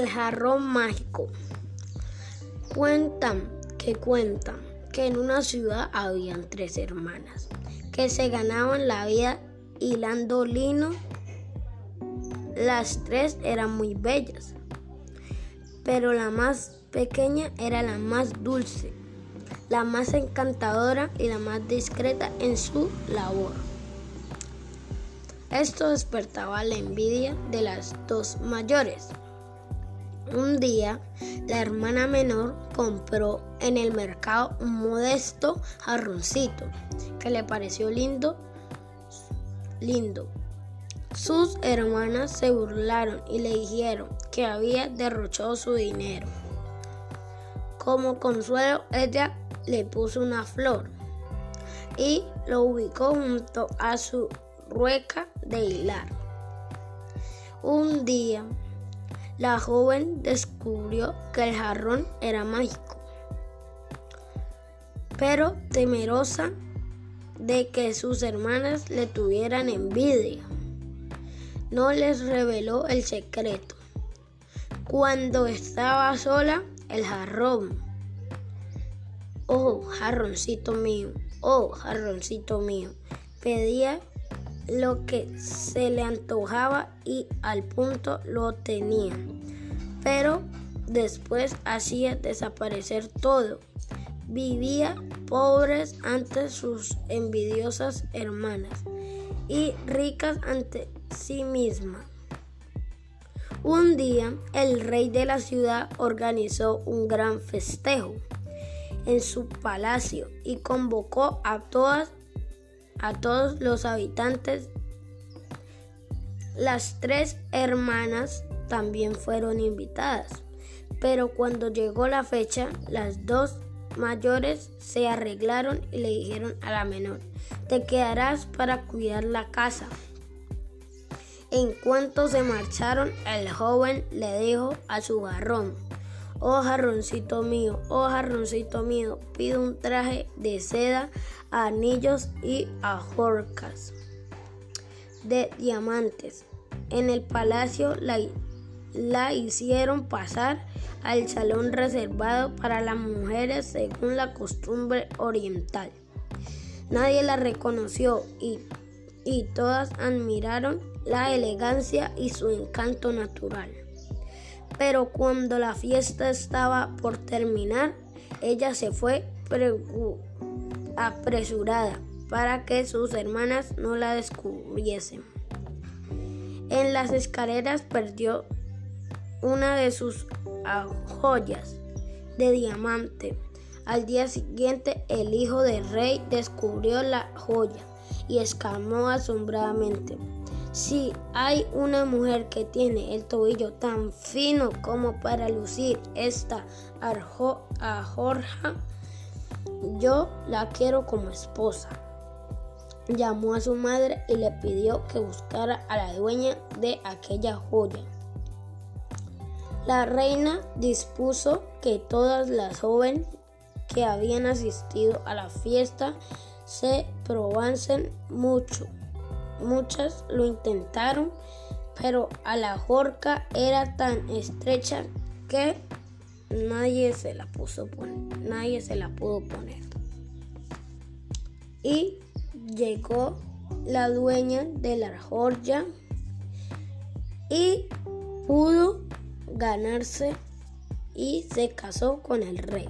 jarrón mágico. Cuentan que cuentan que en una ciudad habían tres hermanas que se ganaban la vida hilando lino. Las tres eran muy bellas, pero la más pequeña era la más dulce, la más encantadora y la más discreta en su labor. Esto despertaba la envidia de las dos mayores. Un día, la hermana menor compró en el mercado un modesto jarroncito que le pareció lindo, lindo. Sus hermanas se burlaron y le dijeron que había derrochado su dinero. Como consuelo, ella le puso una flor y lo ubicó junto a su rueca de hilar. Un día, la joven descubrió que el jarrón era mágico, pero temerosa de que sus hermanas le tuvieran envidia, no les reveló el secreto. Cuando estaba sola, el jarrón. Oh, jarroncito mío, oh, jarroncito mío, pedía lo que se le antojaba y al punto lo tenía. Pero después hacía desaparecer todo. Vivía pobres ante sus envidiosas hermanas y ricas ante sí misma. Un día el rey de la ciudad organizó un gran festejo en su palacio y convocó a todas a todos los habitantes. Las tres hermanas también fueron invitadas, pero cuando llegó la fecha, las dos mayores se arreglaron y le dijeron a la menor, te quedarás para cuidar la casa. En cuanto se marcharon, el joven le dijo a su jarrón, Oh jarroncito mío, oh jarroncito mío, pido un traje de seda, anillos y ajorcas de diamantes. En el palacio la, la hicieron pasar al salón reservado para las mujeres según la costumbre oriental. Nadie la reconoció y, y todas admiraron la elegancia y su encanto natural. Pero cuando la fiesta estaba por terminar, ella se fue apresurada para que sus hermanas no la descubriesen. En las escaleras perdió una de sus joyas de diamante. Al día siguiente el hijo del rey descubrió la joya y exclamó asombradamente si hay una mujer que tiene el tobillo tan fino como para lucir esta ajorja, yo la quiero como esposa. Llamó a su madre y le pidió que buscara a la dueña de aquella joya. La reina dispuso que todas las jóvenes que habían asistido a la fiesta se probasen mucho Muchas lo intentaron, pero a la horca era tan estrecha que nadie se la puso nadie se la pudo poner. Y llegó la dueña de la joya y pudo ganarse y se casó con el rey.